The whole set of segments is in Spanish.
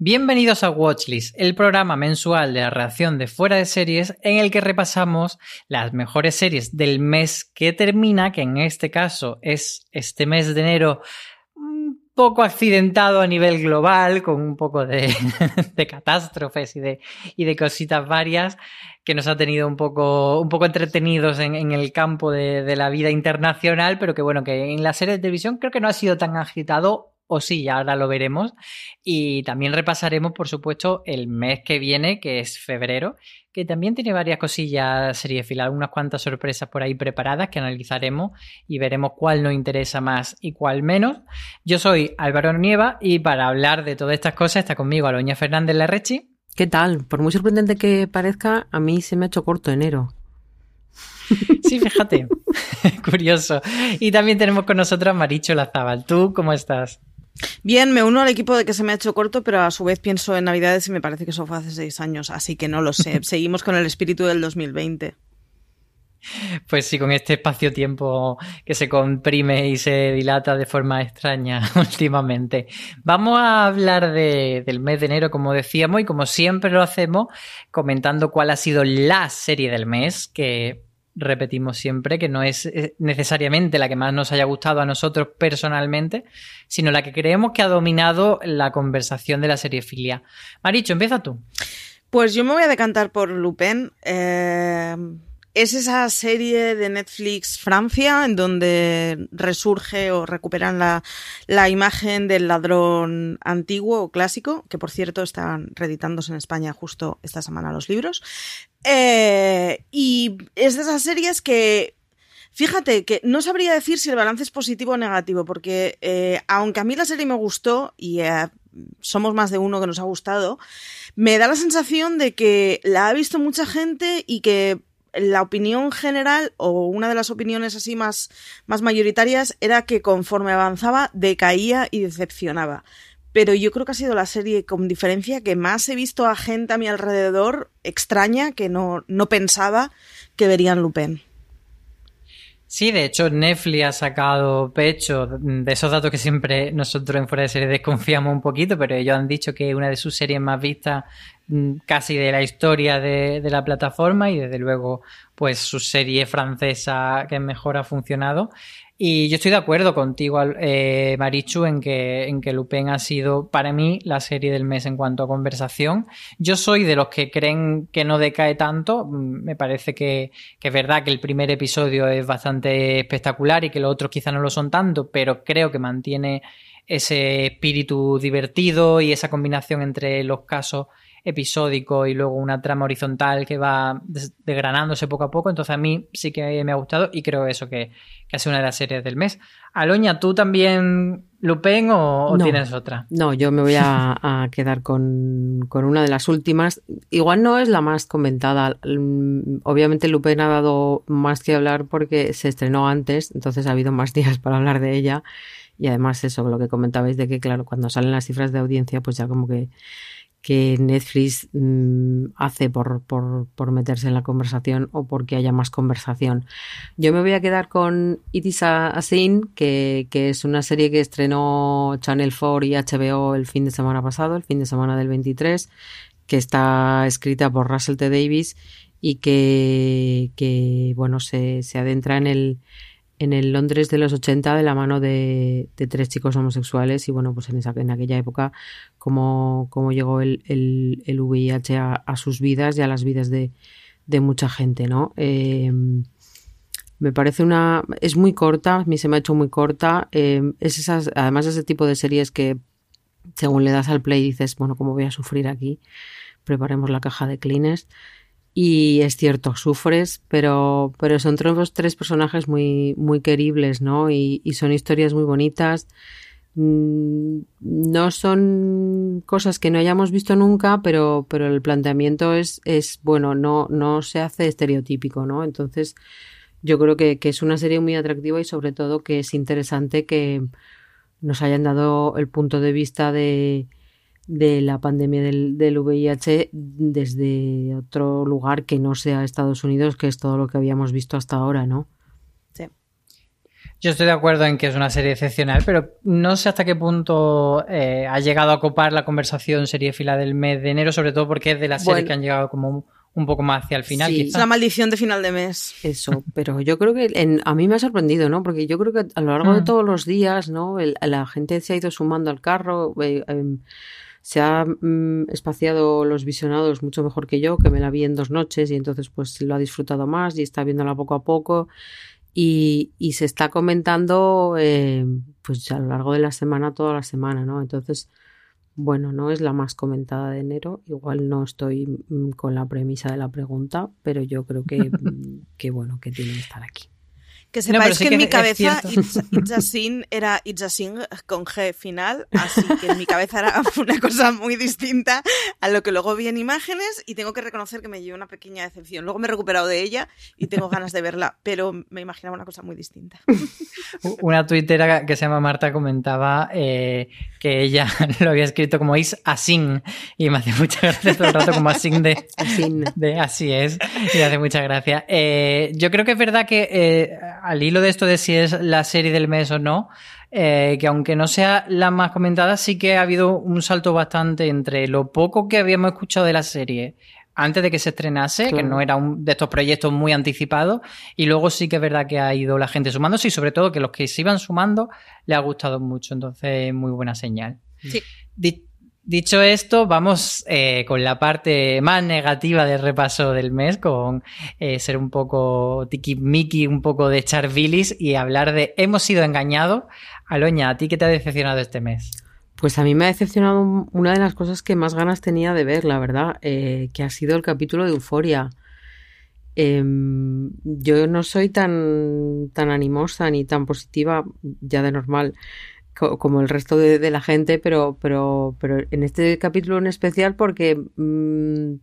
Bienvenidos a Watchlist, el programa mensual de la reacción de fuera de series en el que repasamos las mejores series del mes que termina, que en este caso es este mes de enero un poco accidentado a nivel global, con un poco de, catástrofes y de, y cositas varias que nos ha tenido un poco, un poco entretenidos en, el campo de, de la vida internacional, pero que bueno, que en la serie de televisión creo que no ha sido tan agitado o sí, ahora lo veremos. Y también repasaremos, por supuesto, el mes que viene, que es febrero, que también tiene varias cosillas serie final, unas cuantas sorpresas por ahí preparadas que analizaremos y veremos cuál nos interesa más y cuál menos. Yo soy Álvaro Nieva y para hablar de todas estas cosas está conmigo Aloña Fernández Larrechi. ¿Qué tal? Por muy sorprendente que parezca, a mí se me ha hecho corto enero. Sí, fíjate. Curioso. Y también tenemos con nosotros a Maricho Lazabal. ¿Tú cómo estás? Bien, me uno al equipo de que se me ha hecho corto, pero a su vez pienso en Navidades y me parece que eso fue hace seis años, así que no lo sé. Seguimos con el espíritu del 2020. Pues sí, con este espacio-tiempo que se comprime y se dilata de forma extraña últimamente. Vamos a hablar del mes de enero, como decíamos, y como siempre lo hacemos, comentando cuál ha sido la serie del mes, que repetimos siempre, que no es eh, necesariamente la que más nos haya gustado a nosotros personalmente, sino la que creemos que ha dominado la conversación de la serie filia. Maricho, empieza tú. Pues yo me voy a decantar por Lupin. Eh, es esa serie de Netflix Francia en donde resurge o recuperan la, imagen del ladrón antiguo o clásico, que por cierto están reeditándose en España justo esta semana los libros. Eh, y es de esas series que Fíjate que no sabría decir si el balance es positivo o negativo, porque eh, aunque a mí la serie me gustó y eh, somos más de uno que nos ha gustado, me da la sensación de que la ha visto mucha gente y que la opinión general o una de las opiniones así más, más mayoritarias era que conforme avanzaba decaía y decepcionaba. Pero yo creo que ha sido la serie con diferencia que más he visto a gente a mi alrededor extraña que no, no pensaba que verían Lupin. Sí, de hecho Netflix ha sacado pecho de esos datos que siempre nosotros en Fuera de Serie desconfiamos un poquito, pero ellos han dicho que una de sus series más vistas mm, casi de la historia de, de la plataforma y desde luego pues su serie francesa que mejor ha funcionado. Y yo estoy de acuerdo contigo, eh, Marichu, en que, en que Lupin ha sido para mí la serie del mes en cuanto a conversación. Yo soy de los que creen que no decae tanto. Mm, me parece que, que es verdad que el primer episodio es bastante espectacular y que los otros quizá no lo son tanto, pero creo que mantiene ese espíritu divertido y esa combinación entre los casos episódico y luego una trama horizontal que va desgranándose poco a poco. Entonces a mí sí que me ha gustado y creo eso que, que ha sido una de las series del mes. Aloña, ¿tú también Lupin o, tienes otra? No, yo me voy a, quedar con, con, una de las últimas. Igual no es la más comentada. Mm, obviamente Lupin ha dado más que hablar porque se estrenó antes, entonces ha habido más días para hablar de ella. Y además eso, lo que comentabais de que, claro, cuando salen las cifras de audiencia, pues ya como que que Netflix mm, hace por, por, meterse en la conversación o porque haya más conversación. Yo me voy a quedar con It is que, que, es una serie que estrenó Channel 4 y HBO el fin de semana pasado, el fin de semana del 23, que está escrita por Russell T. Davis y que, que bueno, se, se adentra en el en el Londres de los 80 de la mano de, tres chicos homosexuales y bueno, pues en, esa, en aquella época cómo, cómo llegó el, el, VIH a, sus vidas y a las vidas de, de mucha gente, ¿no? Eh, me parece una... es muy corta, a mí se me ha hecho muy corta, eh, es esas, además ese tipo de series que según le das al play dices, bueno, ¿cómo voy a sufrir aquí? Preparemos la caja de cleaners. Y es cierto, sufres, pero, pero son tres personajes muy, muy queribles, ¿no? Y, son historias muy bonitas. mm, no son cosas que no hayamos visto nunca, pero, pero el planteamiento es, es bueno, no, no se hace estereotípico, ¿no? Entonces, yo creo que, que es una serie muy atractiva y sobre todo que es interesante que nos hayan dado el punto de vista de, de la pandemia del, del, VIH desde otro lugar que no sea Estados Unidos, que es todo lo que habíamos visto hasta ahora, ¿no? Sí. Yo estoy de acuerdo en que es una serie excepcional, pero no sé hasta qué punto eh, ha llegado a copar la conversación serie fila del mes de enero, sobre todo porque es de las series que han llegado como un poco más hacia el final. Sí, es la maldición de final de mes. Eso, pero yo creo que en, a mí me ha sorprendido, ¿no? Porque yo creo que a lo largo de mm. todos los días, ¿no? El, la gente se ha ido sumando al carro. Eh, em, se ha mm, espaciado los visionados mucho mejor que yo, que me la vi en dos noches y entonces pues lo ha disfrutado más y está viéndola poco a poco. Y, y se está comentando eh, pues a lo largo de la semana, toda la semana, ¿no? Entonces, bueno, no es la más comentada de enero, igual no estoy mm, con la premisa de la pregunta, pero yo creo que, que bueno, que tiene que estar aquí. Que sepáis que, en mi cabeza It's, a Sin era It's a Sin con G final, así que en mi cabeza era una cosa muy distinta a lo que luego vi en imágenes y tengo que reconocer que me llevó una pequeña decepción. Luego me he recuperado de ella y tengo ganas de verla, pero me imaginaba una cosa muy distinta. Una tuitera que se llama Marta comentaba eh, que ella lo había escrito como It's a Sin y me hace mucha gracia todo el rato como Asin de, de así es y me hace mucha gracia. Eh, yo creo que es verdad que eh, al hilo de esto de si es la serie del mes o no, eh, que aunque no sea la más comentada, sí que ha habido un salto bastante entre lo poco que habíamos escuchado de la serie antes de que se estrenase, que no era un de estos proyectos muy anticipados, y luego sí que es verdad que ha ido la gente sumándose y sobre todo que los que se iban sumando le ha gustado mucho, entonces muy buena señal. Sí. Dicho esto, vamos eh, con la parte más negativa del repaso del mes, con eh, ser un poco tiki-miki, un poco de echar bilis y hablar de hemos sido engañados. Aloña, ¿a ti qué te ha decepcionado este mes? Pues a mí me ha decepcionado una de las cosas que más ganas tenía de ver, la verdad, eh, que ha sido el capítulo de Euforia. Em, yo no soy tan, tan animosa ni tan positiva ya de normal como el resto de, la gente, pero, pero, pero en este capítulo en especial porque mm,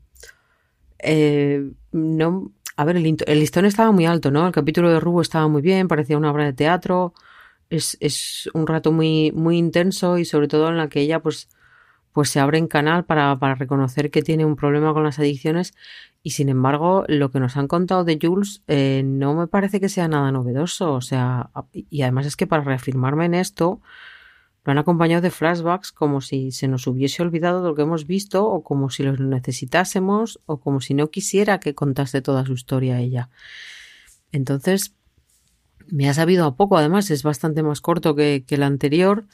eh, no, a ver, el, el, listón estaba muy alto, ¿no? El capítulo de Rubo estaba muy bien, parecía una obra de teatro, es, es un rato muy, muy intenso y sobre todo en la que ella pues, pues se abre en canal para, para reconocer que tiene un problema con las adicciones y sin embargo, lo que nos han contado de Jules eh, no me parece que sea nada novedoso. O sea, y además es que para reafirmarme en esto, lo han acompañado de flashbacks como si se nos hubiese olvidado de lo que hemos visto o como si los necesitásemos o como si no quisiera que contase toda su historia a ella. Entonces, me ha sabido a poco, además es bastante más corto que, que el anterior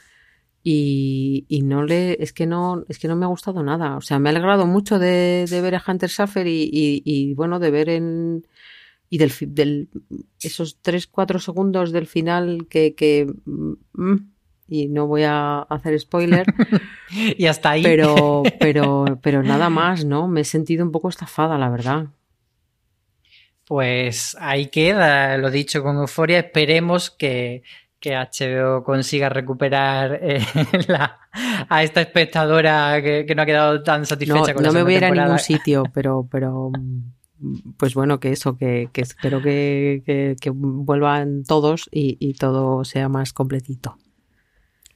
y, y, no le es que no es que no me ha gustado nada. O sea me ha alegrado mucho de, de ver a Hunter Schaffer y, y, y, bueno de ver en y del, del esos 3-4 segundos del final que, que mm, y no voy a hacer spoiler y hasta ahí. pero pero pero nada más no me he sentido un poco estafada la verdad pues ahí queda lo dicho con euforia esperemos que que HBO consiga recuperar eh, la, a esta espectadora que, que, no ha quedado tan satisfecha no, con la No me voy a ir a ningún sitio, pero, pero pues bueno, que eso, que, que espero que, que, que, vuelvan todos y, y, todo sea más completito.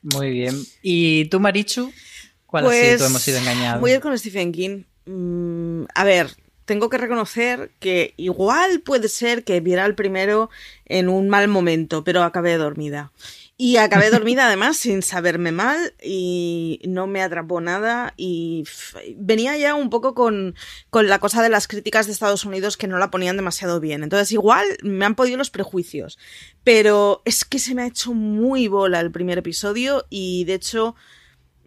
Muy bien. ¿Y tú, Marichu? ¿Cuál pues, ha sido tu hemos sido engañados? Voy a ir con Stephen King. Mm, a ver, tengo que reconocer que igual puede ser que viera el primero en un mal momento, pero acabé dormida. Y acabé dormida además sin saberme mal y no me atrapó nada y venía ya un poco con, con la cosa de las críticas de Estados Unidos que no la ponían demasiado bien. Entonces igual me han podido los prejuicios, pero es que se me ha hecho muy bola el primer episodio y de hecho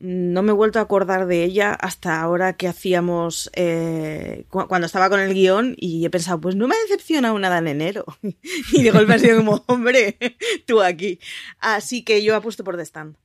no me he vuelto a acordar de ella hasta ahora que hacíamos eh, cu cuando estaba con el guion y he pensado, pues no me ha decepcionado nada en enero. y de golpe ha sido como, hombre, tú aquí. Así que yo apuesto por The Stand.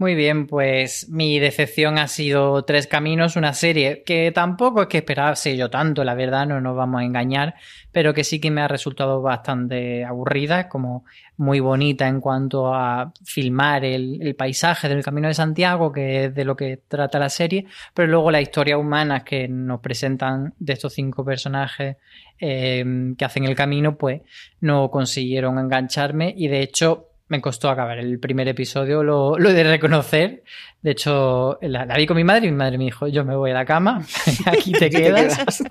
Muy bien, pues mi decepción ha sido Tres Caminos, una serie que tampoco es que esperase yo tanto, la verdad, no nos vamos a engañar, pero que sí que me ha resultado bastante aburrida, como muy bonita en cuanto a filmar el, paisaje del Camino de Santiago, que es de lo que trata la serie, pero luego la historia humana que nos presentan de estos cinco personajes eh, que hacen el camino, pues no consiguieron engancharme y de hecho me costó acabar el primer episodio, lo, he de reconocer. De hecho, la, vi con mi madre y mi madre me dijo, yo me voy a la cama, aquí te quedas.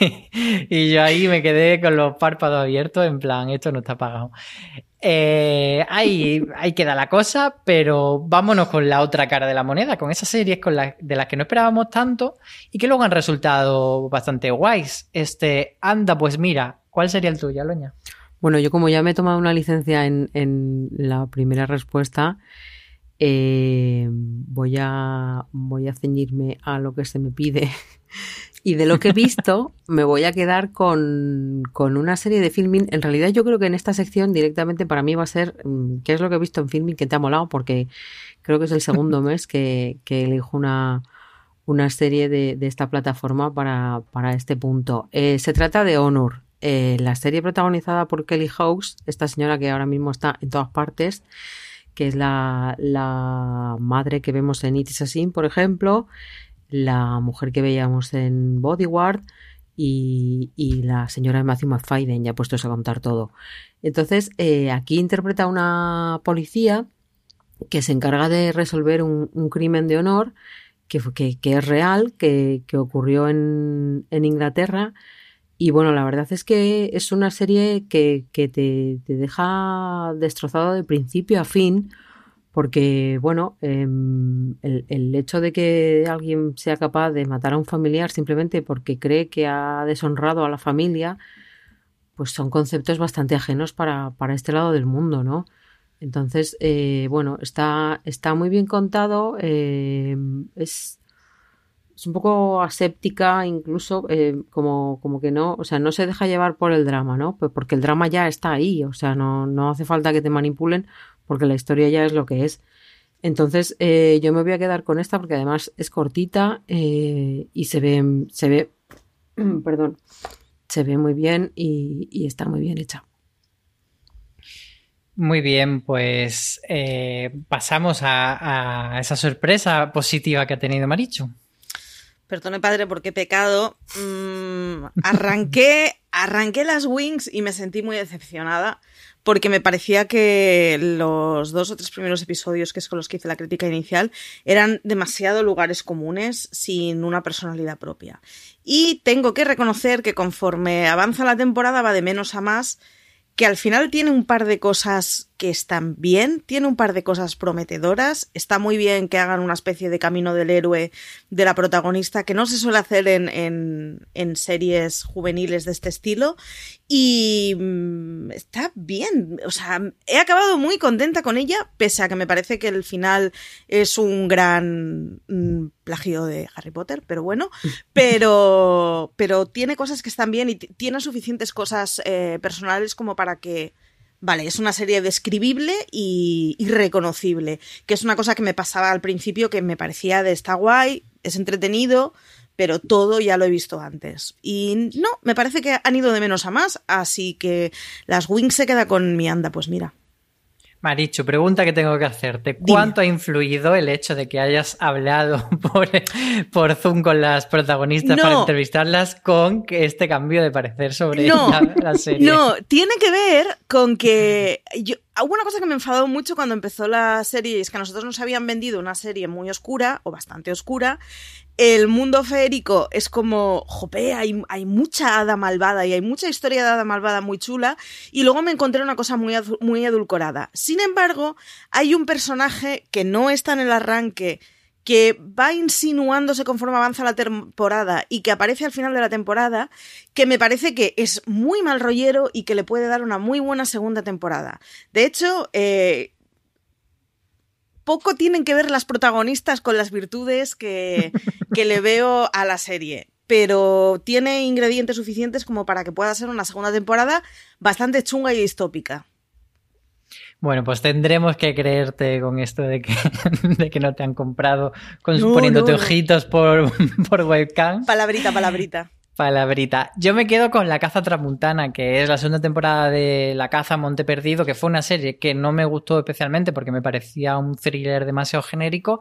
y yo ahí me quedé con los párpados abiertos, en plan, esto no está pagado. Eh, ahí, ahí queda la cosa, pero vámonos con la otra cara de la moneda, con esas series con de las que no esperábamos tanto y que luego han resultado bastante guays. Este, anda, pues mira, ¿cuál sería el tuyo, Loña? Bueno, yo como ya me he tomado una licencia en, la primera respuesta, eh, voy, a, voy a ceñirme a lo que se me pide. Y de lo que he visto, me voy a quedar con, una serie de filming. En realidad, yo creo que en esta sección directamente para mí va a ser mm, qué es lo que he visto en filming que te ha molado, porque creo que es el segundo mes que, elijo una, una serie de, esta plataforma para, este punto. Eh, se trata de Honor. Eh, la serie protagonizada por Kelly House, esta señora que ahora mismo está en todas partes, que es la, madre que vemos en It Is por ejemplo, la mujer que veíamos en Bodyguard y, y la señora Matthew McFadden, ya puestos a contar todo. Entonces, eh, aquí interpreta una policía que se encarga de resolver un, crimen de honor que, que, que es real, que, que ocurrió en, en Inglaterra y bueno, la verdad es que es una serie que, te, deja destrozado de principio a fin, porque bueno, em, el, hecho de que alguien sea capaz de matar a un familiar simplemente porque cree que ha deshonrado a la familia, pues son conceptos bastante ajenos para, para este lado del mundo, ¿no? Entonces, eh, bueno, está, está muy bien contado, em, es es un poco aséptica, incluso eh, como, como que no, o sea, no se deja llevar por el drama, ¿no? Porque el drama ya está ahí, o sea, no, no hace falta que te manipulen porque la historia ya es lo que es. Entonces, eh, yo me voy a quedar con esta porque además es cortita eh, y se ve, se ve, perdón, se ve muy bien y, está muy bien hecha. Muy bien, pues pasamos a, a, esa sorpresa positiva que ha tenido Marichu. Perdone, padre, porque he pecado. Mm, arranqué, arranqué las Wings y me sentí muy decepcionada porque me parecía que los dos o tres primeros episodios, que es con los que hice la crítica inicial, eran demasiado lugares comunes sin una personalidad propia. Y tengo que reconocer que conforme avanza la temporada va de menos a más, que al final tiene un par de cosas que están bien, tiene un par de cosas prometedoras, está muy bien que hagan una especie de camino del héroe de la protagonista, que no se suele hacer en, en, en series juveniles de este estilo, y mm, está bien, o sea, he acabado muy contenta con ella, pese a que me parece que el final es un gran mm, plagio de Harry Potter, pero bueno, pero, pero tiene cosas que están bien y tiene suficientes cosas eh, personales como para que Vale, es una serie describible y, reconocible, que es una cosa que me pasaba al principio que me parecía de está guay, es entretenido, pero todo ya lo he visto antes. Y no, me parece que han ido de menos a más, así que las Wings se queda con mi anda, pues mira. Marichu, pregunta que tengo que hacerte. ¿Cuánto ha influido el hecho de que hayas hablado por, por Zoom con las protagonistas para entrevistarlas con este cambio de parecer sobre la, serie? No, tiene que ver con que yo, una cosa que me enfadó mucho cuando empezó la serie, y es que a nosotros nos habían vendido una serie muy oscura, o bastante oscura, el mundo feérico es como, jope, hay, hay, mucha hada malvada y hay mucha historia de hada malvada muy chula, y luego me encontré una cosa muy, muy edulcorada. Sin embargo, hay un personaje que no está en el arranque, que va insinuándose conforme avanza la temporada y que aparece al final de la temporada, que me parece que es muy mal rollero y que le puede dar una muy buena segunda temporada. De hecho, eh, poco tienen que ver las protagonistas con las virtudes que, que le veo a la serie pero tiene ingredientes suficientes como para que pueda ser una segunda temporada bastante chunga y distópica. Bueno, pues tendremos que creerte con esto de que, de que no te han comprado con, poniéndote ojitos por, por webcam. Palabrita, palabrita. Palabrita. Yo me quedo con La Caza Tramuntana, que es la segunda temporada de La Caza Monte Perdido, que fue una serie que no me gustó especialmente porque me parecía un thriller demasiado genérico.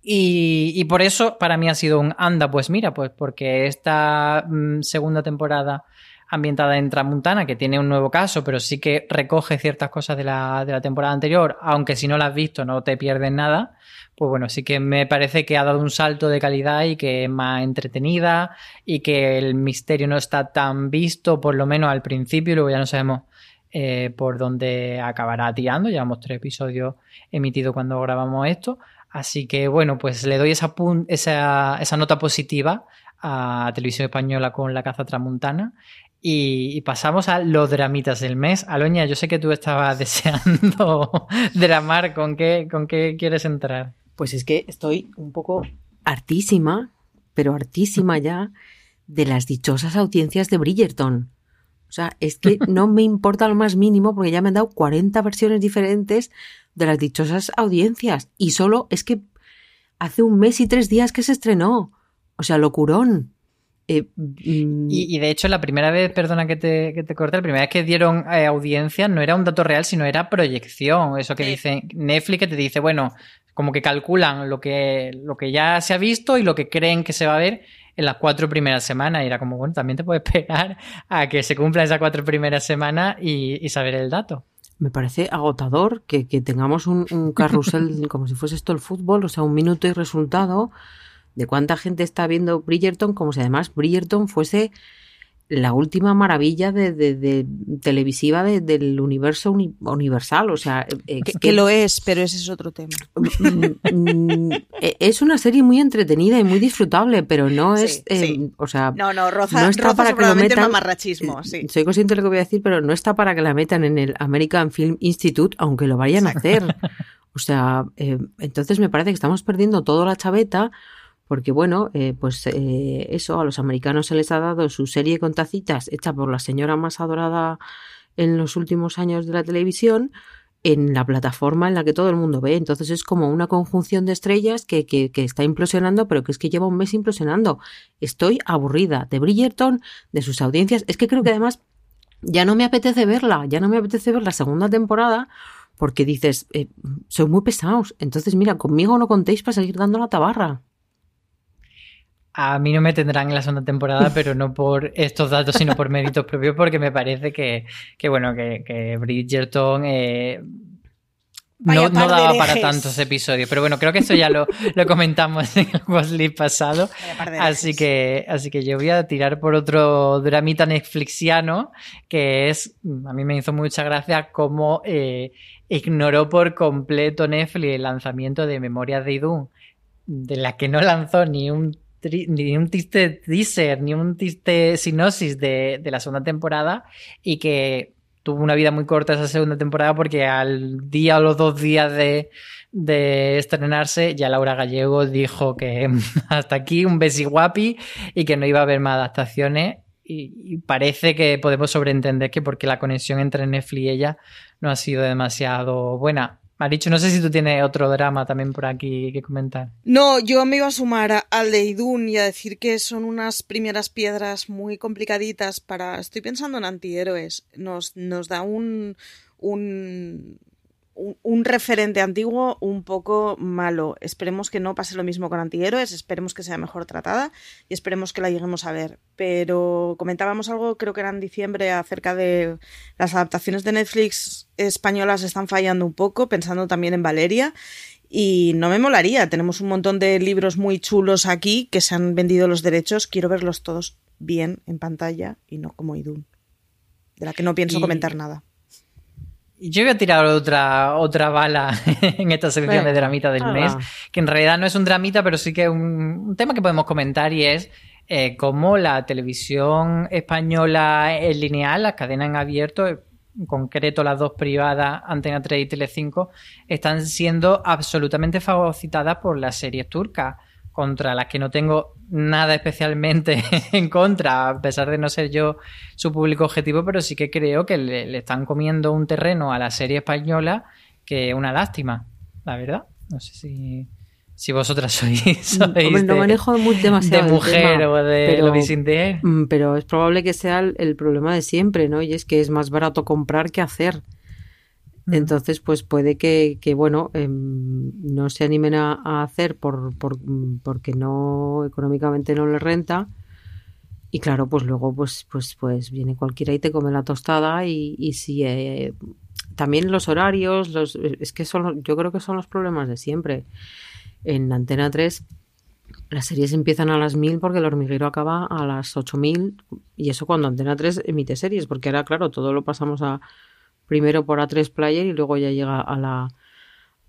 Y, y por eso para mí ha sido un anda, pues mira, pues porque esta mm, segunda temporada ambientada en Tramuntana, que tiene un nuevo caso, pero sí que recoge ciertas cosas de la, de la temporada anterior, aunque si no la has visto no te pierdes nada pues bueno, sí que me parece que ha dado un salto de calidad y que es más entretenida y que el misterio no está tan visto, por lo menos al principio, y luego ya no sabemos eh, por dónde acabará tirando. Llevamos tres episodios emitidos cuando grabamos esto. Así que bueno, pues le doy esa, esa, esa nota positiva a Televisión Española con La Caza Tramuntana. Y, pasamos a los dramitas del mes. Aloña, yo sé que tú estabas deseando dramar. ¿Con qué, ¿Con qué quieres entrar? Pues es que estoy un poco hartísima, pero hartísima ya, de las dichosas audiencias de Bridgerton. O sea, es que no me importa lo más mínimo porque ya me han dado 40 versiones diferentes de las dichosas audiencias. Y solo es que hace un mes y tres días que se estrenó. O sea, locurón. Eh, mm, y, de hecho, la primera vez, perdona que te, que te corte, la primera vez que dieron eh, audiencia no era un dato real, sino era proyección. Eso que dice Netflix, que te dice, bueno, como que calculan lo que, lo que ya se ha visto y lo que creen que se va a ver en las cuatro primeras semanas. Y era como, bueno, también te puedes esperar a que se cumplan esas cuatro primeras semanas y, saber el dato. Me parece agotador que, tengamos un, un carrusel como si fuese esto el fútbol, o sea, un minuto y resultado de cuánta gente está viendo Bridgerton, como si además Bridgerton fuese la última maravilla de, televisiva del universo universal. O sea, eh, que, lo es, pero ese es otro tema. Mm, mm, eh, es una serie muy entretenida y muy disfrutable, pero no es, eh, o sea, no, no, roza, está para que lo metan. sí. Soy consciente de lo que voy a decir, pero no está para que la metan en el American Film Institute, aunque lo vayan a hacer. O sea, entonces me parece que estamos perdiendo toda la chaveta porque bueno, eh, pues eh, eso, a los americanos se les ha dado su serie con tacitas hecha por la señora más adorada en los últimos años de la televisión en la plataforma en la que todo el mundo ve. Entonces es como una conjunción de estrellas que, que, que, está implosionando, pero que es que lleva un mes implosionando. Estoy aburrida de Bridgerton, de sus audiencias. Es que creo que además ya no me apetece verla, ya no me apetece ver la segunda temporada porque dices, eh, soy muy pesados. Entonces, mira, conmigo no contéis para seguir dando la tabarra. A mí no me tendrán en la segunda temporada, pero no por estos datos, sino por méritos propios, porque me parece que, bueno, que, Bridgerton eh, no, daba para tantos episodios. Pero bueno, creo que eso ya lo, comentamos en el Wesley pasado. Así que, así que yo voy a tirar por otro dramita netflixiano, que es, a mí me hizo mucha gracia cómo eh, ignoró por completo Netflix el lanzamiento de Memorias de Idun, de la que no lanzó ni un ni un tiste teaser, ni un tiste sinosis de, de la segunda temporada y que tuvo una vida muy corta esa segunda temporada porque al día o los dos días de, de estrenarse ya Laura Gallego dijo que hasta aquí un besiguapi y que no iba a haber más adaptaciones y, y, parece que podemos sobreentender que porque la conexión entre Netflix y ella no ha sido demasiado buena. Maricho, no sé si tú tienes otro drama también por aquí que comentar. No, yo me iba a sumar al de Idun y a decir que son unas primeras piedras muy complicaditas para... Estoy pensando en antihéroes. Nos, nos da un, un, un, referente antiguo un poco malo. Esperemos que no pase lo mismo con antihéroes, esperemos que sea mejor tratada y esperemos que la lleguemos a ver. Pero comentábamos algo, creo que era en diciembre, acerca de las adaptaciones de Netflix españolas están fallando un poco, pensando también en Valeria. Y no me molaría, tenemos un montón de libros muy chulos aquí que se han vendido los derechos, quiero verlos todos bien en pantalla y no como Idun, de la que no pienso comentar nada. Yo voy a tirar otra, otra bala en esta sección de dramita del mes, que en realidad no es un dramita, pero sí que es un, tema que podemos comentar y es eh, cómo la televisión española en lineal, las cadenas en abierto, en concreto las dos privadas, Antena 3 y Tele5, están siendo absolutamente fagocitadas por las series turcas contra las que no tengo nada especialmente en contra, a pesar de no ser yo su público objetivo, pero sí que creo que le, están comiendo un terreno a la serie española que es una lástima, la verdad. No sé si, si vosotras sois, sois no manejo demasiado de mujer o de pero, lo mm, Pero es probable que sea el, problema de siempre, ¿no? Y es que es más barato comprar que hacer. Entonces, pues puede que, que bueno, em, no se animen a, hacer por, por, porque no económicamente no les renta. Y claro, pues luego pues, pues, pues viene cualquiera y te come la tostada y, y si eh, también los horarios, los, es que son, yo creo que son los problemas de siempre. En Antena 3 las series empiezan a las 1000 porque el hormiguero acaba a las 8000 y eso cuando Antena 3 emite series, porque ahora claro, todo lo pasamos a primero por A3 Player y luego ya llega a la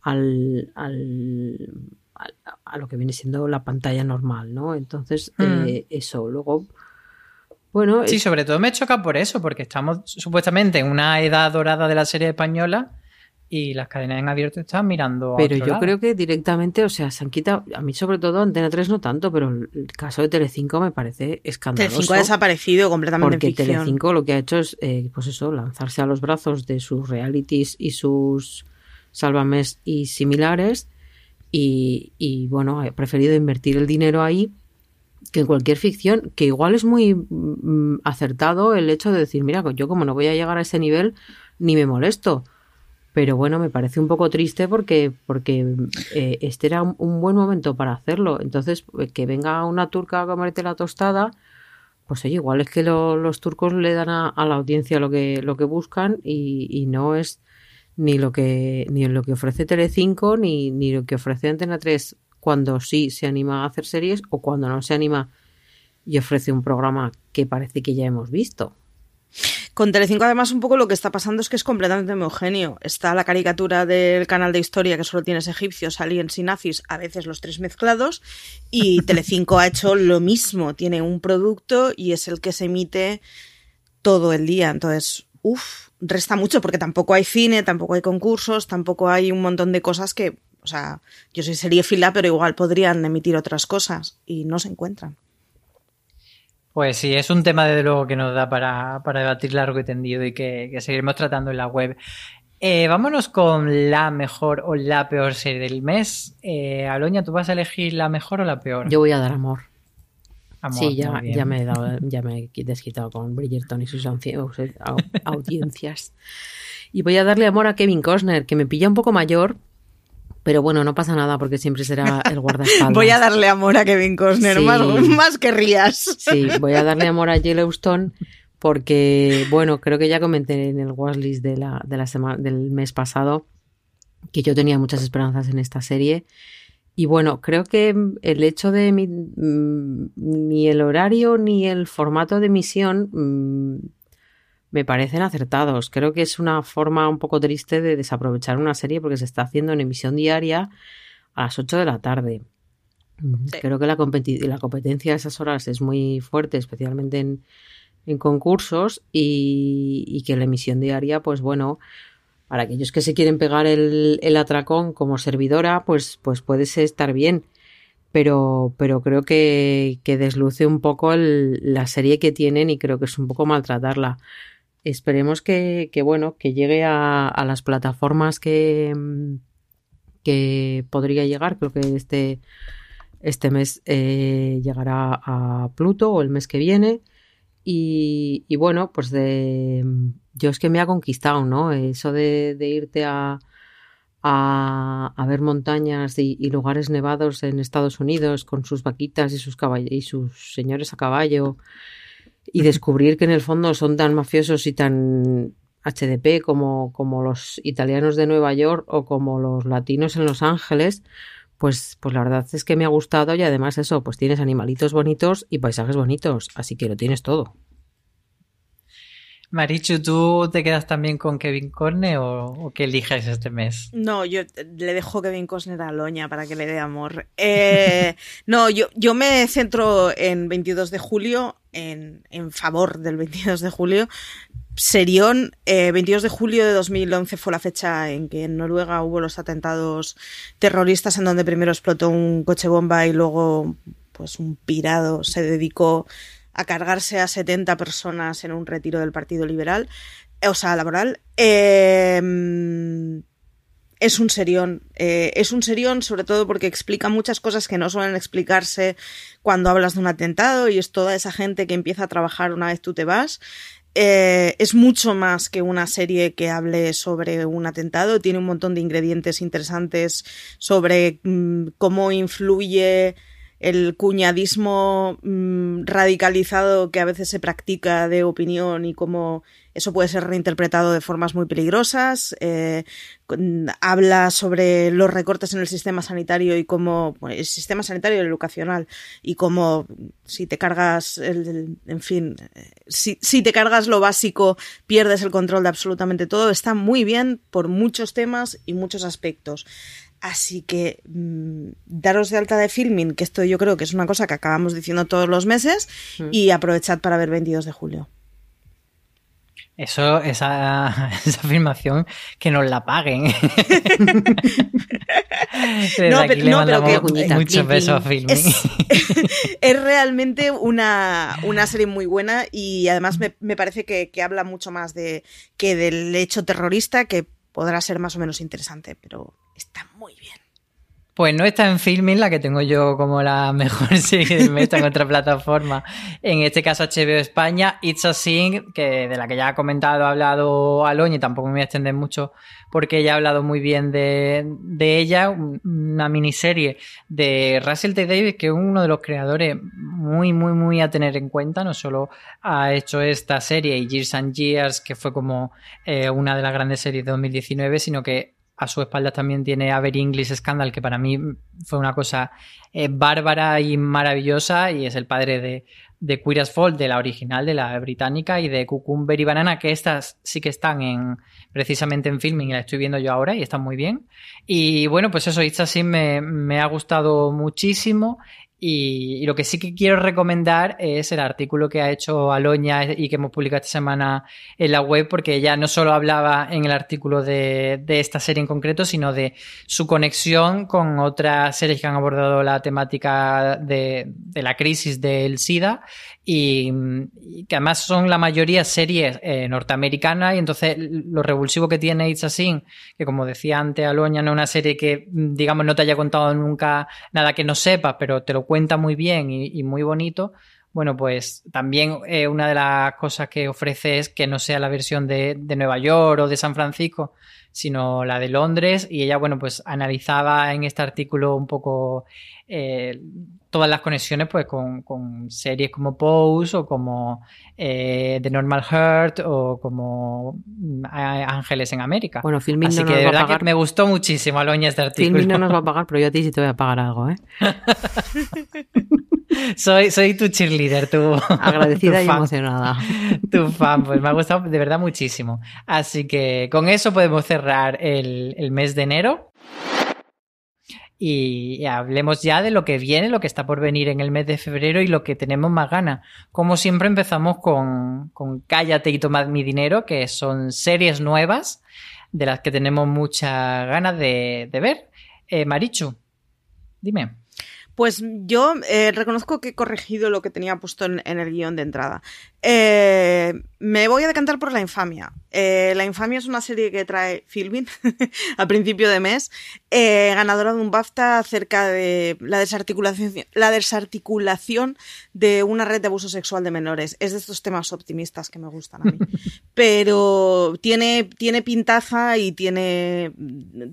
al, al, a, lo que viene siendo la pantalla normal, ¿no? Entonces, mm. eh, eso, luego bueno, sí, sobre todo me choca por eso, porque estamos supuestamente en una edad dorada de la serie española y las cadenas en abierto están mirando. Pero yo creo que directamente, o sea, se han quitado, a mí sobre todo Antena 3 no tanto, pero el caso de Telecinco me parece escandaloso. Telecinco ha desaparecido completamente. Porque Telecinco lo que ha hecho es, eh, pues eso, lanzarse a los brazos de sus realities y sus sálvames y similares. Y, y bueno, ha preferido invertir el dinero ahí que en cualquier ficción, que igual es muy mm, acertado el hecho de decir, mira, yo como no voy a llegar a ese nivel, ni me molesto pero bueno, me parece un poco triste porque, porque eh, este era un, buen momento para hacerlo. Entonces, eh, que venga una turca a comerte la tostada, pues oye, igual es que los turcos le dan a, la audiencia lo que, lo que buscan y, no es ni lo que ni lo que ofrece Telecinco ni, ni lo que ofrece Antena 3 cuando sí se anima a hacer series o cuando no se anima y ofrece un programa que parece que ya hemos visto. Con Telecinco además un poco lo que está pasando es que es completamente homogéneo. Está la caricatura del canal de historia que solo tienes egipcios, aliens y nazis, a veces los tres mezclados, y Telecinco ha hecho lo mismo, tiene un producto y es el que se emite todo el día. Entonces, uff, resta mucho porque tampoco hay cine, tampoco hay concursos, tampoco hay un montón de cosas que, o sea, yo soy fila pero igual podrían emitir otras cosas y no se encuentran. Pues sí, es un tema de luego que nos da para, debatir largo y tendido y que, seguiremos tratando en la web. Eh, vámonos con la mejor o la peor serie del mes. Eh, Aloña, ¿tú vas a elegir la mejor o la peor? Yo voy a dar amor. sí, ya, ya, me he dado, ya me he desquitado con Bridgerton y sus audiencias. Y voy a darle amor a Kevin Costner, que me pilla un poco mayor, pero bueno, no pasa nada porque siempre será el guardaespaldas. voy a darle amor a Kevin Costner, más, más que Rías. Sí, voy a darle amor a Yellowstone porque, bueno, creo que ya comenté en el watchlist de la, de la semana, del mes pasado que yo tenía muchas esperanzas en esta serie. Y bueno, creo que el hecho de mi, mm, ni el horario ni el formato de emisión mm, me parecen acertados. Creo que es una forma un poco triste de desaprovechar una serie porque se está haciendo en emisión diaria a las 8 de la tarde. Creo que la, la, competencia a esas horas es muy fuerte, especialmente en, concursos, y, que la emisión diaria, pues bueno, para aquellos que se quieren pegar el, atracón como servidora, pues, pues puede estar bien. Pero, pero creo que, desluce un poco la serie que tienen y creo que es un poco maltratarla esperemos que, bueno, que llegue a, las plataformas que, que podría llegar. Creo que este, este mes eh, llegará a Pluto o el mes que viene. Y, bueno, pues de yo es que me ha conquistado, ¿no? Eso de, irte a, a, ver montañas y, lugares nevados en Estados Unidos con sus vaquitas y sus, y sus señores a caballo y descubrir que en el fondo son tan mafiosos y tan HDP como, como los italianos de Nueva York o como los latinos en Los Ángeles, pues, pues la verdad es que me ha gustado y además eso, pues tienes animalitos bonitos y paisajes bonitos, así que lo tienes todo. Marichu, ¿tú te quedas también con Kevin Costner o, qué eliges este mes? No, yo le dejo Kevin Costner a Loña para que le dé amor. Eh, no, yo, yo me centro en 22 de julio, en, en favor del 22 de julio, serión. 22 de julio de 2011 fue la fecha en que en Noruega hubo los atentados terroristas en donde primero explotó un coche bomba y luego pues un pirado se dedicó a cargarse a 70 personas en un retiro del Partido Liberal, o sea, laboral. Eh, es un serión. Eh, es un serión sobre todo porque explica muchas cosas que no suelen explicarse cuando hablas de un atentado y es toda esa gente que empieza a trabajar una vez tú te vas. Eh, es mucho más que una serie que hable sobre un atentado, tiene un montón de ingredientes interesantes sobre mm, cómo influye el cuñadismo mm, radicalizado que a veces se practica de opinión y cómo eso puede ser reinterpretado de formas muy peligrosas. Eh, habla sobre los recortes en el sistema sanitario y cómo el sistema sanitario educacional y cómo si te cargas el, en fin si, si, te cargas lo básico pierdes el control de absolutamente todo está muy bien por muchos temas y muchos aspectos Así que mm, daros de alta de filming, que esto yo creo que es una cosa que acabamos diciendo todos los meses, mm. y aprovechad para ver 22 de julio. Eso, esa, esa afirmación, que nos la paguen. no, pero, no, pero que muchos besos a Filming. Es, realmente una, una, serie muy buena y además me, me parece que, que, habla mucho más de que del hecho terrorista, que podrá ser más o menos interesante, pero está muy bien. Pues no está en Filming, la que tengo yo como la mejor serie del mes, en otra plataforma. En este caso HBO España, It's a Sing, que de la que ya ha comentado, ha hablado Aloña, y tampoco me voy a extender mucho porque ella ha hablado muy bien de, ella, una miniserie de Russell T. Davis, que es uno de los creadores muy, muy, muy a tener en cuenta. No solo ha hecho esta serie y Years and Years, que fue como eh, una de las grandes series de 2019, sino que a su espalda también tiene Aver English Scandal, que para mí fue una cosa eh, bárbara y maravillosa, y es el padre de, de Queer as de la original, de la británica, y de Cucumber y Banana, que estas sí que están en precisamente en filming y la estoy viendo yo ahora y están muy bien. Y bueno, pues eso, It's Así me, me ha gustado muchísimo y, lo que sí que quiero recomendar es el artículo que ha hecho Aloña y que hemos publicado esta semana en la web, porque ella no solo hablaba en el artículo de, esta serie en concreto, sino de su conexión con otras series que han abordado la temática de, la crisis del SIDA y, que además son la mayoría series eh, norteamericanas y entonces lo revulsivo que tiene It's a Sin, que como decía antes Aloña, no es una serie que digamos no te haya contado nunca nada que no sepas, pero te lo cuenta muy bien y, muy bonito, bueno, pues también eh, una de las cosas que ofrece es que no sea la versión de, Nueva York o de San Francisco, sino la de Londres. Y ella, bueno, pues analizaba en este artículo un poco eh, todas las conexiones pues con, series como Pose o como eh, The Normal Heart o como mm, Ángeles en América. Bueno, Filmin Así no que nos de va verdad a pagar. que me gustó muchísimo Aloña este artículo. Filmin no nos va a pagar, pero yo a ti sí te voy a pagar algo, ¿eh? soy, soy tu cheerleader, tu agradecida y emocionada. Tu fan, pues me ha gustado de verdad muchísimo. Así que con eso podemos cerrar el, el mes de enero y hablemos ya de lo que viene, lo que está por venir en el mes de febrero y lo que tenemos más ganas. Como siempre empezamos con, con Cállate y tomad mi dinero, que son series nuevas de las que tenemos muchas ganas de, ver. Eh, Marichu, dime. Pues yo eh, reconozco que he corregido lo que tenía puesto en, el guion de entrada. Eh, me voy a decantar por La Infamia. Eh, la Infamia es una serie que trae Filmin a principio de mes, ganadora de un BAFTA acerca de la desarticulación, la desarticulación de una red de abuso sexual de menores. Es de estos temas optimistas que me gustan a mí. Pero tiene, tiene pintaza y tiene,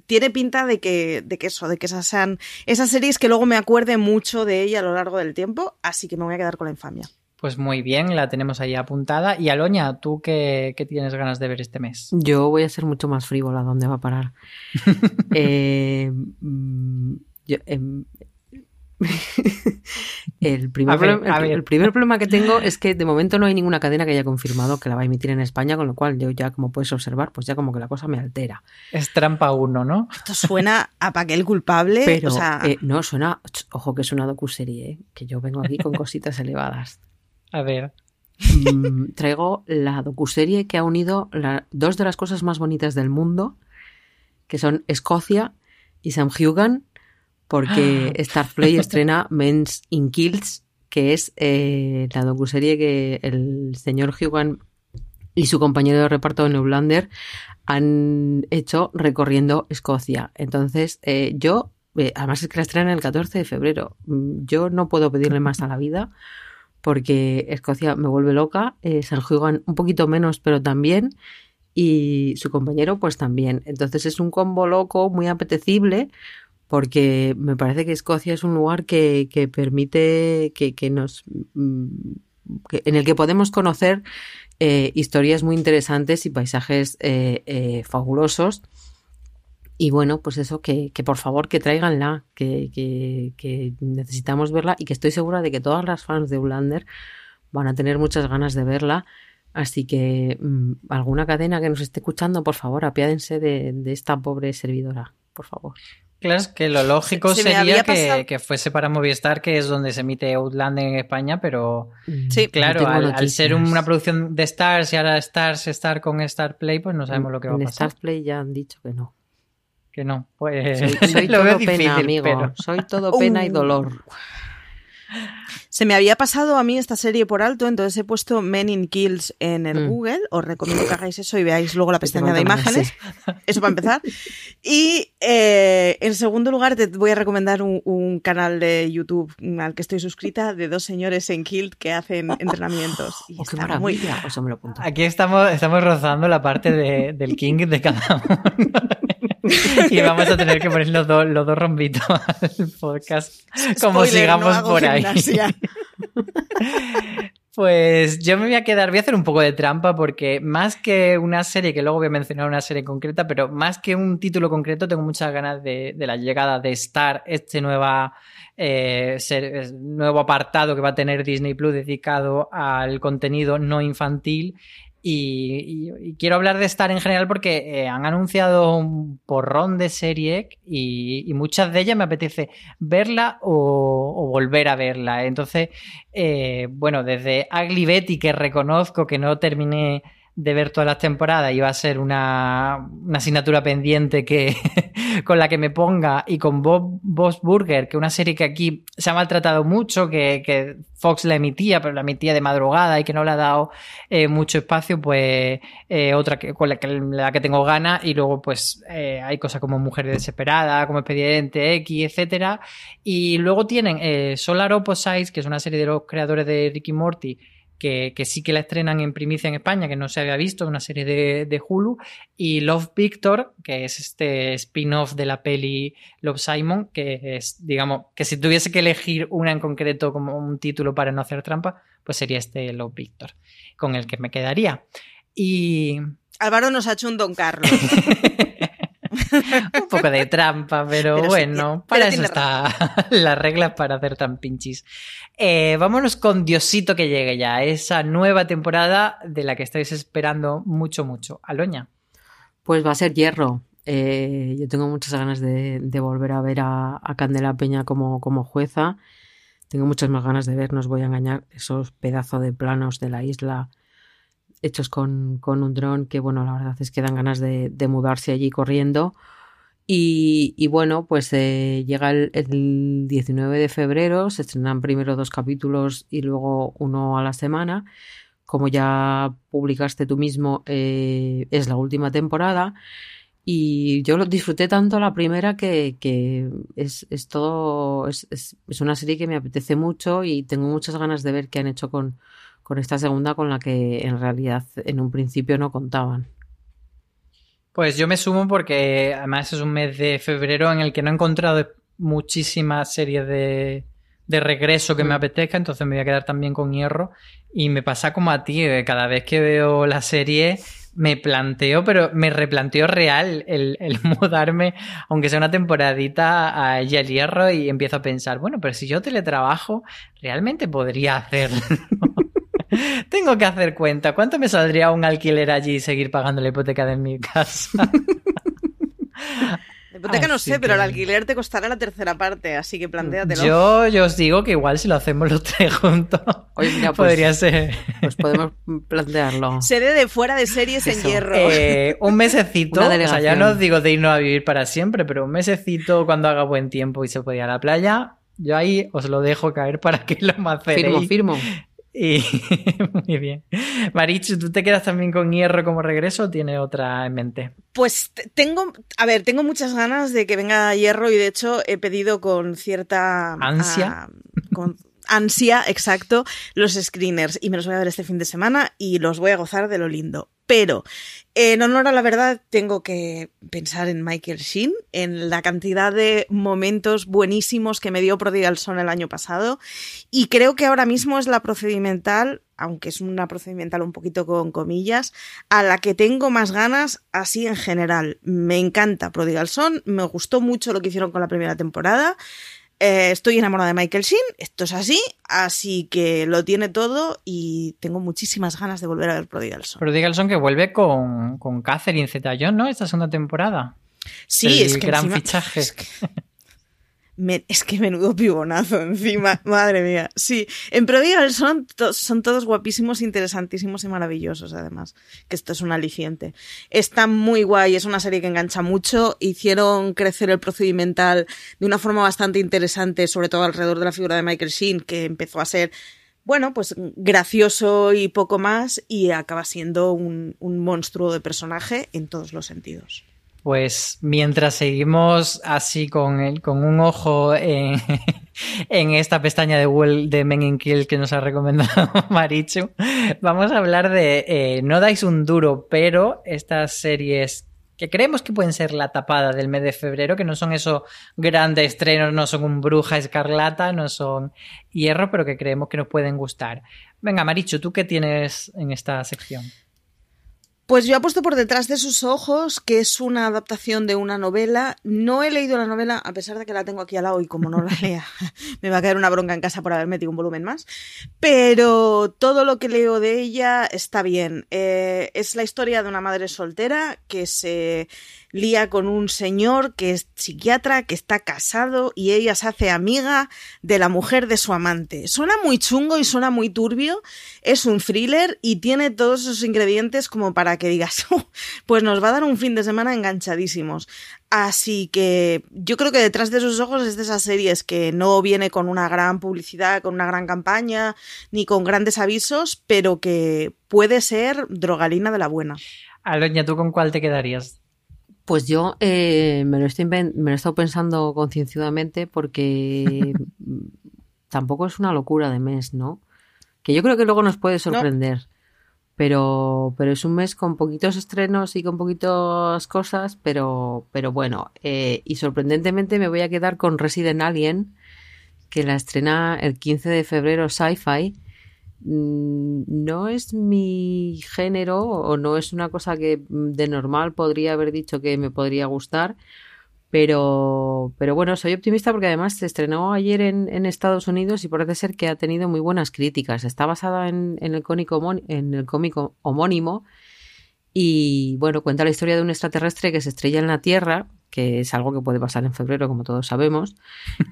tiene pinta de que, de que eso, de que esas sean esas series que luego me acuerde mucho de ella a lo largo del tiempo, así que me voy a quedar con la infamia. Pues muy bien, la tenemos ahí apuntada. Y Aloña, ¿tú qué, tienes ganas de ver este mes? Yo voy a ser mucho más frívola, ¿dónde va a parar? eh, mm, em, el, primer problema, el, primer problema que tengo es que de momento no hay ninguna cadena que haya confirmado que la va a emitir en España, con lo cual yo ya, como puedes observar, pues ya como que la cosa me altera. Es trampa uno, ¿no? Esto suena a Paquel culpable. Pero eh, no, suena, ojo que es una docuserie, ¿eh? que yo vengo aquí con cositas elevadas. A ver. mm, traigo la docuserie que ha unido dos de las cosas más bonitas del mundo, que son Escocia y Sam Hugan, porque Starplay estrena Men's in Kills, que es eh, la docuserie que el señor Hugan y su compañero de reparto Newlander han hecho recorriendo Escocia. Entonces, eh, yo, eh, además es que la estrena el 14 de febrero, mm, yo no puedo pedirle más a la vida porque Escocia me vuelve loca, eh, San Juan un poquito menos, pero también, y su compañero pues también. Entonces es un combo loco, muy apetecible, porque me parece que Escocia es un lugar que, que permite que, que nos... Mm, en el que podemos conocer eh, historias muy interesantes y paisajes eh, eh, fabulosos. Y bueno, pues eso, que, que por favor que traiganla, que, que, que, necesitamos verla y que estoy segura de que todas las fans de Ulander van a tener muchas ganas de verla. Así que mm, alguna cadena que nos esté escuchando, por favor, apiádense de, de esta pobre servidora, por favor. Claro, es que lo lógico sería que, fuese para Movistar, que es donde se emite Outlander en España, pero mm, sí, claro, al, ser una producción de Stars y ahora Stars estar con Star Play, pues no sabemos lo que va a pasar. En Star Play ya han dicho que no. Que no, pues soy, lo todo pena, amigo. Soy todo pena y uh. dolor. Se me había pasado a mí esta serie por alto, entonces he puesto Men in Kills en el mm. Google. Os recomiendo que hagáis eso y veáis luego la pestaña de imágenes. Eso para empezar. Y eh, en segundo lugar, te voy a recomendar un, canal de YouTube al que estoy suscrita de dos señores en Kilt que hacen entrenamientos. Y oh, está muy... Eso me lo Aquí estamos, estamos rozando la parte del King de cada uno. y vamos a tener que poner los, dos los dos rombitos al podcast como sigamos por ahí. Pues yo me voy a quedar, voy a hacer un poco de trampa porque más que una serie, que luego voy a mencionar una serie concreta, pero más que un título concreto, tengo muchas ganas de, la llegada de Star, este nueva, eh, nuevo apartado que va a tener Disney Plus dedicado al contenido no infantil y, quiero hablar de Star en general porque eh, han anunciado un porrón de serie y, muchas de ellas me apetece verla o, volver a verla. Entonces, eh, bueno, desde Ugly Betty, que reconozco que no terminé de ver todas las temporadas iba a ser una, asignatura pendiente que con la que me ponga y con Bob, Burger, que es una serie que aquí se ha maltratado mucho, que, Fox la emitía, pero la emitía de madrugada y que no le ha dado eh, mucho espacio, pues eh, otra que, con la que, tengo ganas y luego pues eh, hay cosas como Mujeres Desesperadas, como Expediente X, etcétera. Y luego tienen Solar Opposites, que es una serie de los creadores de Ricky Morty, que, sí que la estrenan en primicia en España, que no se había visto, una serie de, Hulu, y Love Victor, que es este spin-off de la peli Love Simon, que es, digamos, que si tuviese que elegir una en concreto como un título para no hacer trampa, pues sería este Love Victor, con el que me quedaría. Y... Álvaro nos ha hecho un Don Carlos. un poco de trampa, pero, bueno, para eso está las reglas para hacer tan pinchis. Eh, vámonos con Diosito que llegue ya, esa nueva temporada de la que estáis esperando mucho, mucho. Aloña. Pues va a ser hierro. Eh, yo tengo muchas ganas de, volver a ver a, Candela Peña como, como jueza. Tengo muchas más ganas de ver, no os voy a engañar, esos pedazos de planos de la isla hechos con, un dron que, bueno, la verdad es que dan ganas de, mudarse allí corriendo. Y, bueno, pues eh, llega el, 19 de febrero, se estrenan primero dos capítulos y luego uno a la semana. Como ya publicaste tú mismo, eh, es la última temporada. Y yo lo disfruté tanto la primera que, es, todo, es, es, una serie que me apetece mucho y tengo muchas ganas de ver qué han hecho con, con esta segunda con la que en realidad en un principio no contaban. Pues yo me sumo porque además es un mes de febrero en el que no he encontrado muchísimas series de, de regreso que me mm. apetezca, entonces me voy a quedar también con hierro. Y me pasa como a ti, cada vez que veo la serie me planteo, pero me replanteo real el, el mudarme, aunque sea una temporadita a ella el hierro y empiezo a pensar, bueno, pero si yo teletrabajo, realmente podría hacerlo. Tengo que hacer cuenta. ¿Cuánto me saldría un alquiler allí y seguir pagando la hipoteca de mi casa? hipoteca no sé, pero el alquiler te costará la tercera parte, así que plantéatelo. Yo, yo os digo que igual si lo hacemos los tres juntos, pues, podría ser. Pues podemos plantearlo. Seré de fuera de series en hierro. Eh, un mesecito, o sea, ya no os digo de irnos a vivir para siempre, pero un mesecito cuando haga buen tiempo y se pueda ir a la playa, yo ahí os lo dejo caer para que lo maceréis. Firmo, firmo. Y muy bien. Marichu, ¿tú te quedas también con hierro como regreso o tienes otra en mente? Pues tengo, a ver, tengo muchas ganas de que venga hierro y de hecho he pedido con cierta ansia. Ah, con ansia, exacto, los screeners y me los voy a ver este fin de semana y los voy a gozar de lo lindo. Pero en honor a la verdad, tengo que pensar en Michael Sheen, en la cantidad de momentos buenísimos que me dio Prodigal Son el año pasado. Y creo que ahora mismo es la procedimental, aunque es una procedimental un poquito con comillas, a la que tengo más ganas así en general. Me encanta Prodigal Son, me gustó mucho lo que hicieron con la primera temporada. Eh, estoy enamorada de Michael Sheen, esto es así, así que lo tiene todo y tengo muchísimas ganas de volver a ver Prodigal Son. Prodigal Son que vuelve con, con Catherine Zeta-Jones, ¿no? Esta segunda temporada. Sí, es que gran fichaje es que menudo pibonazo encima, madre mía. Sí, en Prodigal son, son todos guapísimos, interesantísimos y maravillosos, además, que esto es un aliciente. Está muy guay, es una serie que engancha mucho, hicieron crecer el procedimental de una forma bastante interesante, sobre todo alrededor de la figura de Michael Sheen, que empezó a ser bueno, pues gracioso y poco más, y acaba siendo un, un monstruo de personaje en todos los sentidos. Pues mientras seguimos así con, el, con un ojo en, esta pestaña de Google de Men in Kill que nos ha recomendado Marichu, vamos a hablar de eh, No dais un duro, pero estas series que creemos que pueden ser la tapada del mes de febrero, que no son esos grandes estrenos, no son un Bruja Escarlata, no son Hierro, pero que creemos que nos pueden gustar. Venga, Marichu, ¿tú qué tienes en esta sección? Pues yo apuesto por detrás de sus ojos, que es una adaptación de una novela. No he leído la novela, a pesar de que la tengo aquí al lado y como no la lea, me va a caer una bronca en casa por haber metido un volumen más. Pero todo lo que leo de ella está bien. Eh, es la historia de una madre soltera que se lía con un señor que es psiquiatra, que está casado y ella se hace amiga de la mujer de su amante. Suena muy chungo y suena muy turbio, es un thriller y tiene todos esos ingredientes como para que digas, oh, pues nos va a dar un fin de semana enganchadísimos. Así que yo creo que detrás de sus ojos es de esas series que no viene con una gran publicidad, con una gran campaña, ni con grandes avisos, pero que puede ser drogalina de la buena. Aloña, ¿tú con cuál te quedarías? Pues yo eh, me, lo estoy me lo he estado pensando concienzudamente porque tampoco es una locura de mes, ¿no? Que yo creo que luego nos puede sorprender. Pero, pero es un mes con poquitos estrenos y con poquitas cosas, pero, pero bueno. Eh, y sorprendentemente me voy a quedar con Resident Alien, que la estrena el 15 de febrero Sci-Fi no es mi género o no es una cosa que mm, de normal podría haber dicho que me podría gustar, pero, pero bueno, soy optimista porque además se estrenó ayer en, Estados Unidos y parece ser que ha tenido muy buenas críticas. Está basada en, el, cómico, en el cómico homónimo y bueno, cuenta la historia de un extraterrestre que se estrella en la Tierra que es algo que puede pasar en febrero, como todos sabemos,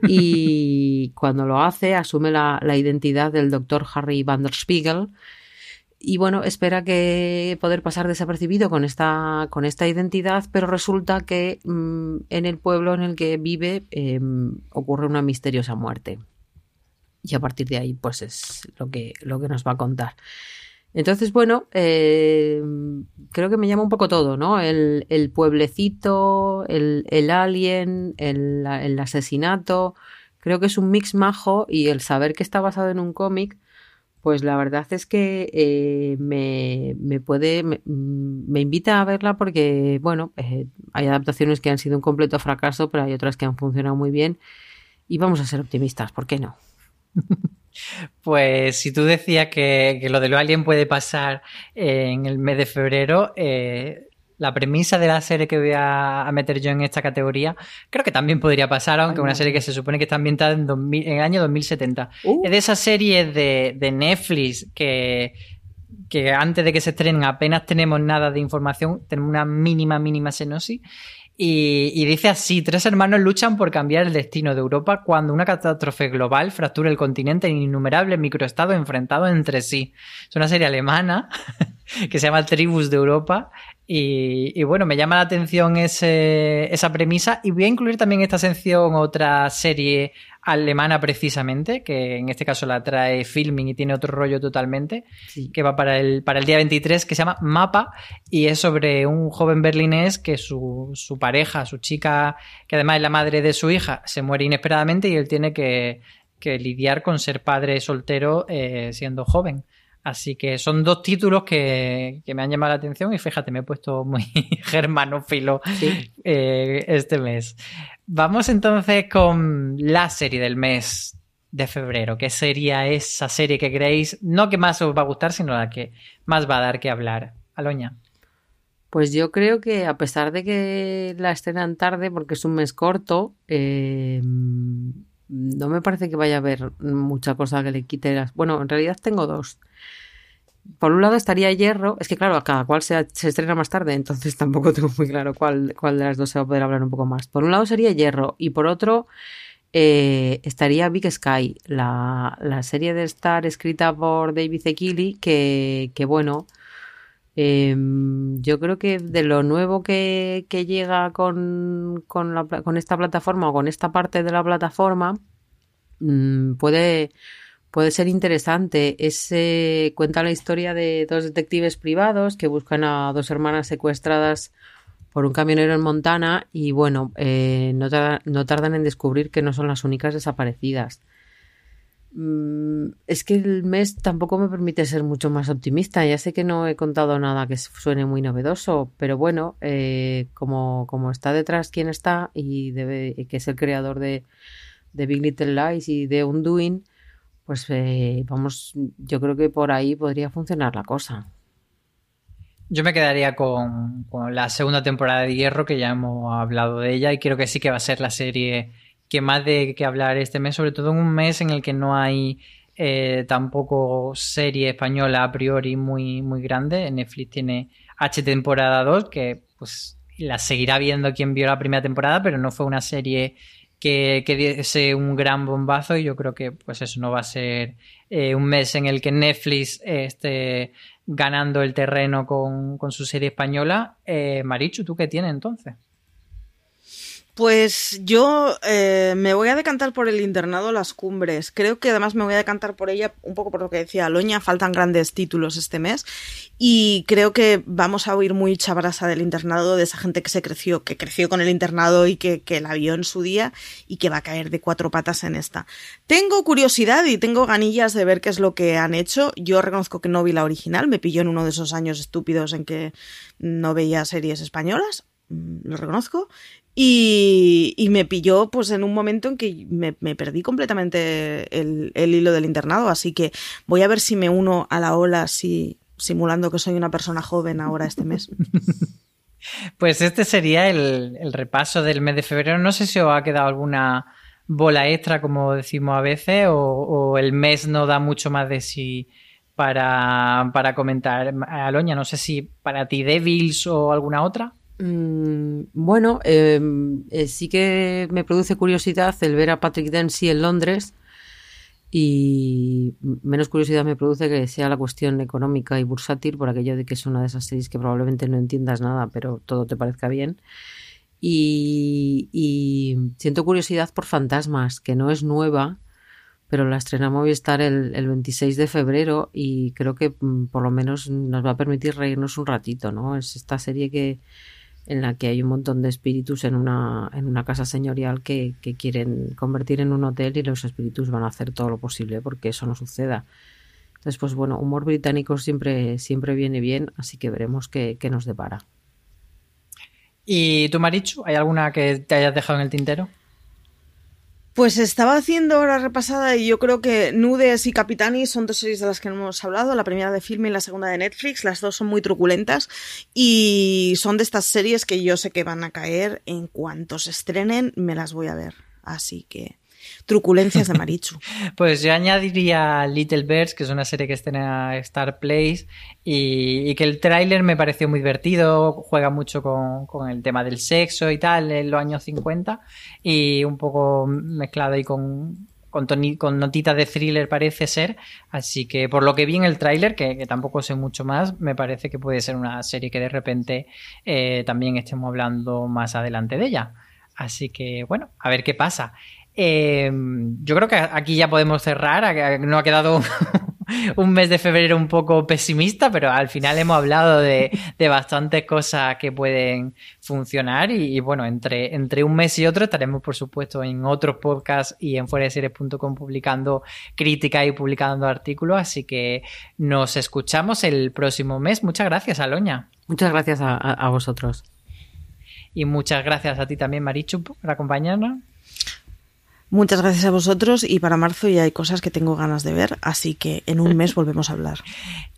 y cuando lo hace asume la, identidad del doctor Harry Van der Spiegel, y bueno, espera que poder pasar desapercibido con esta, con esta identidad, pero resulta que mm, en el pueblo en el que vive em, ocurre una misteriosa muerte. Y a partir de ahí, pues es lo que, lo que nos va a contar. Entonces, bueno, eh, creo que me llama un poco todo, ¿no? El, pueblecito, el, alien, el, asesinato. Creo que es un mix majo y el saber que está basado en un cómic, pues la verdad es que eh, me, me, puede, me, me, invita a verla porque, bueno, eh, hay adaptaciones que han sido un completo fracaso, pero hay otras que han funcionado muy bien. Y vamos a ser optimistas, ¿por qué no? Pues si tú decías que, lo de lo alien puede pasar en el mes de febrero, eh, la premisa de la serie que voy a, meter yo en esta categoría, creo que también podría pasar, aunque una serie que se supone que está ambientada en, el año 2070. Uh. Es de esas series de, Netflix que, que antes de que se estrenen apenas tenemos nada de información, tenemos una mínima, mínima senosis Y, dice así, tres hermanos luchan por cambiar el destino de Europa cuando una catástrofe global fractura el continente en innumerables microestados enfrentados entre sí. Es una serie alemana que se llama Tribus de Europa y, bueno, me llama la atención esa premisa y voy a incluir también esta sección otra serie alemana precisamente, que en este caso la trae Filming y tiene otro rollo totalmente, que va para el, para el día 23, que se llama Mapa, y es sobre un joven berlinés que su, su pareja, su chica, que además es la madre de su hija, se muere inesperadamente y él tiene que, que lidiar con ser padre soltero eh, siendo joven. Así que son dos títulos que, me han llamado la atención y fíjate, me he puesto muy germanófilo eh, este mes. Vamos entonces con la serie del mes de febrero. ¿Qué sería esa serie que creéis, no que más os va a gustar, sino la que más va a dar que hablar? Aloña. Pues yo creo que a pesar de que la estrenan tarde, porque es un mes corto, eh, no me parece que vaya a haber mucha cosa que le quite las... Bueno, en realidad tengo dos. Por un lado estaría Hierro, es que claro, cada cual se, estrena más tarde, entonces tampoco tengo muy claro cuál, cuál de las dos se va a poder hablar un poco más. Por un lado sería Hierro y por otro eh, estaría Big Sky, la, serie de Star escrita por David Zekili, que, que bueno, em, yo creo que de lo nuevo que, llega con, con, esta plataforma o con esta parte de la plataforma, mm, puede puede ser interesante. cuenta la historia de dos detectives privados que buscan a dos hermanas secuestradas por un camionero en Montana y bueno, eh, no, tardan en descubrir que no son las únicas desaparecidas. Mm, es que el mes tampoco me permite ser mucho más optimista. Ya sé que no he contado nada que suene muy novedoso, pero bueno, eh, como, como, está detrás quien está y que es el creador de, de Big Little Lies y de Undoing, pues eh, vamos, yo creo que por ahí podría funcionar la cosa. Yo me quedaría con, la segunda temporada de Hierro, que ya hemos hablado de ella, y creo que sí que va a ser la serie que más de que hablar este mes, sobre todo en un mes en el que no hay eh, tampoco serie española a priori muy, muy grande. Netflix tiene H temporada 2, que pues la seguirá viendo quien vio la primera temporada, pero no fue una serie que, diese un gran bombazo y yo creo que pues eso no va a ser eh, un mes en el que Netflix esté ganando el terreno con, su serie española. Eh, Marichu, ¿tú qué tienes entonces? Pues yo eh, me voy a decantar por el internado Las Cumbres. Creo que además me voy a decantar por ella un poco por lo que decía Loña. Faltan grandes títulos este mes. Y creo que vamos a oír muy chabrasa del internado, de esa gente que se creció, que creció con el internado y que, que la vio en su día y que va a caer de cuatro patas en esta. Tengo curiosidad y tengo ganillas de ver qué es lo que han hecho. Yo reconozco que no vi la original. Me pilló en uno de esos años estúpidos en que no veía series españolas mm, lo reconozco. Y, me pilló pues en un momento en que me, perdí completamente el, hilo del internado, así que voy a ver si me uno a la ola si, simulando que soy una persona joven ahora este mes. Pues este sería el, repaso del mes de febrero. No sé si os ha quedado alguna bola extra, como decimos a veces, o, el mes no da mucho más de sí para, para comentar. Aloña, no sé si para ti Devils o alguna otra. Mm, bueno, em, eh, sí que me produce curiosidad el ver a Patrick Dempsey en Londres y menos curiosidad me produce que sea la cuestión económica y bursátil por aquello de que es una de esas series que probablemente no entiendas nada, pero todo te parezca bien. Y, siento curiosidad por Fantasmas, que no es nueva, pero la estrena Movistar el, el 26 de febrero y creo que mm, por lo menos nos va a permitir reírnos un ratito, ¿no? Es esta serie que, en la que hay un montón de espíritus en una, en una casa señorial que, quieren convertir en un hotel y los espíritus van a hacer todo lo posible porque eso no suceda. Entonces, pues bueno, humor británico siempre, siempre viene bien, así que veremos qué, qué nos depara. ¿Y tú, Marichu, hay alguna que te hayas dejado en el tintero? Pues estaba haciendo ahora repasada y yo creo que Nudes y Capitani son dos series de las que hemos hablado, la primera de film y la segunda de Netflix, las dos son muy truculentas y son de estas series que yo sé que van a caer en cuanto se estrenen, me las voy a ver. Así que truculencias de Marichu. pues yo añadiría Little Birds, que es una serie que está en Star Place y, que el tráiler me pareció muy divertido, juega mucho con, con, el tema del sexo y tal en los años 50 y un poco mezclado ahí con con, notitas de thriller parece ser, así que por lo que vi en el tráiler, que, tampoco sé mucho más, me parece que puede ser una serie que de repente eh, también estemos hablando más adelante de ella. Así que bueno, a ver qué pasa. Eh, yo creo que aquí ya podemos cerrar. No ha quedado un mes de febrero un poco pesimista, pero al final hemos hablado de, bastantes cosas que pueden funcionar y, bueno, entre, entre un mes y otro estaremos por supuesto en otros podcasts y en fueradeseries.com publicando críticas y publicando artículos, así que nos escuchamos el próximo mes. Muchas gracias, Aloña. Muchas gracias a, vosotros. Y muchas gracias a ti también, Marichu, por acompañarnos. Muchas gracias a vosotros y para marzo ya hay cosas que tengo ganas de ver, así que en un mes volvemos a hablar.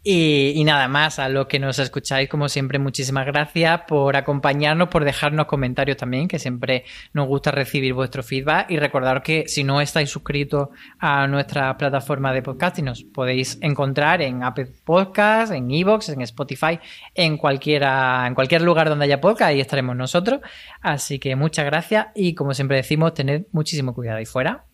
Y, nada más, a lo que nos escucháis, como siempre, muchísimas gracias por acompañarnos, por dejarnos comentarios también, que siempre nos gusta recibir vuestro feedback. Y recordaros que si no estáis suscritos a nuestra plataforma de podcasting, nos podéis encontrar en Apple Podcasts, en Evox, en Spotify, en cualquiera, en cualquier lugar donde haya podcast, ahí estaremos nosotros. Así que muchas gracias y como siempre decimos, tened muchísimo cuidado fuera.